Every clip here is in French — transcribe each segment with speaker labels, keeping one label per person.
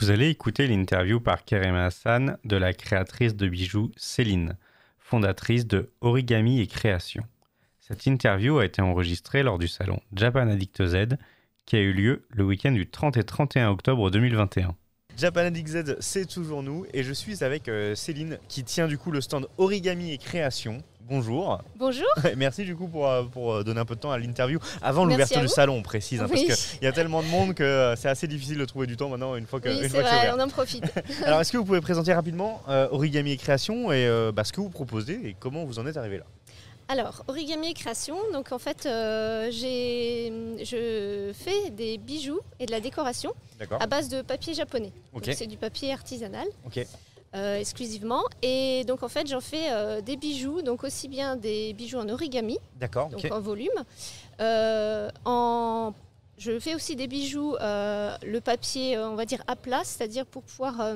Speaker 1: Vous allez écouter l'interview par Kerem Hassan de la créatrice de bijoux Céline, fondatrice de Origami et Création. Cette interview a été enregistrée lors du salon Japan Addict Z qui a eu lieu le week-end du 30 et 31 octobre 2021.
Speaker 2: Japan Addict Z, c'est toujours nous et je suis avec euh, Céline qui tient du coup le stand Origami et Création. Bonjour.
Speaker 3: Bonjour.
Speaker 2: Merci du coup pour, euh, pour euh, donner un peu de temps à l'interview avant l'ouverture du salon, on précise, hein,
Speaker 3: Oui.
Speaker 2: parce qu'il y a tellement de monde que c'est assez difficile de trouver du temps maintenant une fois que,
Speaker 3: Oui,
Speaker 2: une fois
Speaker 3: vrai, on en profite.
Speaker 2: Alors est-ce que vous pouvez présenter rapidement euh, Origami et Création et euh, bah, ce que vous proposez et comment vous en êtes arrivé là?
Speaker 3: Alors, origami et création. Donc, en fait, euh, j'ai, je fais des bijoux et de la décoration à base de papier japonais. C'est du papier artisanal euh, exclusivement. Et donc, en fait, j'en fais euh, des bijoux, donc aussi bien des bijoux en origami,
Speaker 2: D'accord,
Speaker 3: donc en volume. En... Je fais aussi des bijoux, le papier, on va dire à plat, c'est-à-dire pour pouvoir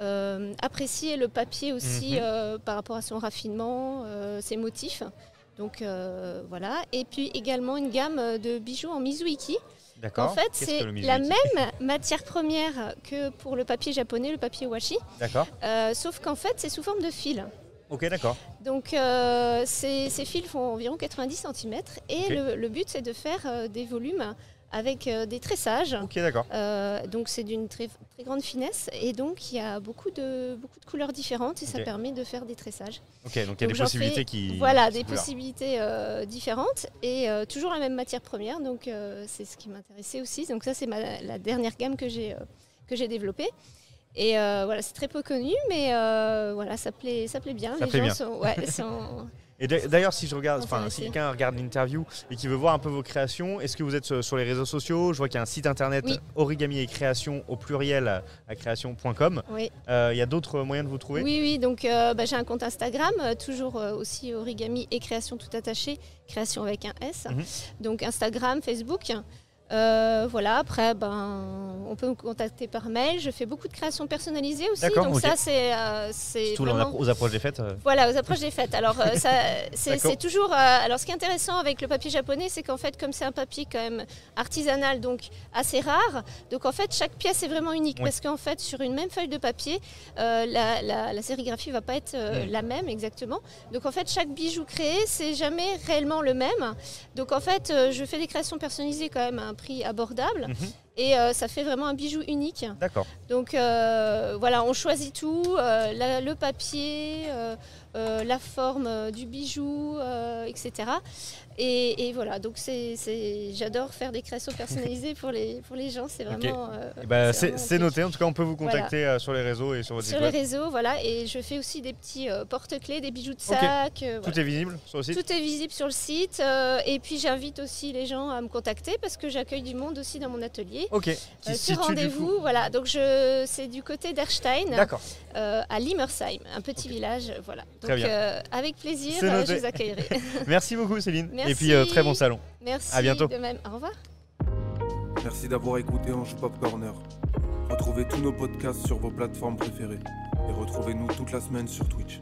Speaker 3: euh, apprécier le papier aussi
Speaker 2: Mhm.
Speaker 3: euh, par rapport à son raffinement, euh, ses motifs. Donc voilà. Et puis également une gamme de bijoux en mizuiki.
Speaker 2: D'accord.
Speaker 3: En fait, c'est la même matière première que pour le papier japonais, le papier washi,
Speaker 2: D'accord.
Speaker 3: sauf qu'en fait, c'est sous forme de fil.
Speaker 2: Ok, d'accord.
Speaker 3: Donc ces, ces fils font environ 90 cm et le, le but c'est de faire des volumes avec euh, des tressages.
Speaker 2: Ok, d'accord.
Speaker 3: Euh, donc c'est d'une très, très grande finesse et donc il y a beaucoup de, beaucoup de couleurs différentes et ça permet de faire des tressages.
Speaker 2: Ok, donc il y a
Speaker 3: Donc
Speaker 2: des possibilités
Speaker 3: fais-
Speaker 2: qui.
Speaker 3: Voilà, des possibilités euh, différentes et toujours la même matière première. Donc c'est ce qui m'intéressait aussi. Donc ça c'est la dernière gamme que j'ai que j'ai développée. Et euh, voilà, c'est très peu connu, mais euh, voilà, ça plaît, ça plaît bien.
Speaker 2: Ça
Speaker 3: Les
Speaker 2: plaît
Speaker 3: gens
Speaker 2: bien.
Speaker 3: sont, ouais, sont-
Speaker 2: Et d'a- d'ailleurs, si je regarde, enfin, si quelqu'un regarde l'interview et qui veut voir un peu vos créations, est-ce que vous êtes sur- sur les réseaux sociaux? Je vois qu'il y a un site internet
Speaker 3: Oui.
Speaker 2: origami et création au pluriel à création.com.
Speaker 3: oui.
Speaker 2: Euh, Il y a d'autres moyens de vous trouver?
Speaker 3: Oui, oui, donc euh, bah, j'ai un compte Instagram, euh, toujours euh, aussi origami et création tout attaché, création avec un S.
Speaker 2: Mhm.
Speaker 3: Donc Instagram, Facebook. Euh, voilà, après, ben, on peut me contacter par mail. Je fais beaucoup de créations personnalisées aussi. Donc ça, c'est euh, c'est vraiment...
Speaker 2: aux approches des fêtes. euh,
Speaker 3: Voilà, aux approches des fêtes. Alors, ça, c'est toujours. alors, ce qui est intéressant avec le papier japonais, c'est qu'en fait, comme c'est un papier quand même artisanal, donc assez rare, donc en fait, chaque pièce est vraiment unique.
Speaker 2: Oui.
Speaker 3: Parce qu'en fait, sur une même feuille de papier, la, la- la sérigraphie va pas être la même exactement. Donc, en fait, chaque bijou créé, c'est jamais réellement le même. Donc, en fait, je fais des créations personnalisées quand même un prix abordable.
Speaker 2: mhm.
Speaker 3: Et euh, ça fait vraiment un bijou unique.
Speaker 2: D'accord.
Speaker 3: Donc euh, voilà, on choisit tout, euh, la- le papier, la forme du bijou, etc. Et, et voilà, donc c'est, j'adore faire des créations personnalisées pour les, pour les gens, c'est vraiment...
Speaker 2: Eh ben,
Speaker 3: c'est vraiment
Speaker 2: c'est noté. En tout cas, on peut vous contacter sur les réseaux et sur votre
Speaker 3: Sur les
Speaker 2: web.
Speaker 3: réseaux, voilà, et je fais aussi des petits porte-clés, des bijoux de sac.
Speaker 2: Tout est visible sur le site
Speaker 3: Tout est visible sur le site. et puis j'invite aussi les gens à me contacter parce que j'accueille du monde aussi dans mon atelier.
Speaker 2: Ok. Qui
Speaker 3: Euh,
Speaker 2: se
Speaker 3: sur rendez-vous,
Speaker 2: coup
Speaker 3: voilà. Donc je, c'est du côté d'Erstein.
Speaker 2: D'accord.
Speaker 3: euh, à Limmersheim, un petit village. Voilà.
Speaker 2: Très
Speaker 3: Donc
Speaker 2: bien.
Speaker 3: euh, avec plaisir, euh, je vous accueillerai.
Speaker 2: Merci beaucoup, Céline.
Speaker 3: Merci.
Speaker 2: Et puis, euh, très bon salon.
Speaker 3: Merci.
Speaker 2: À bientôt.
Speaker 3: De même. Au revoir.
Speaker 4: Merci d'avoir écouté Anjou Pop Corner. Retrouvez tous nos podcasts sur vos plateformes préférées et retrouvez-nous toute la semaine sur Twitch.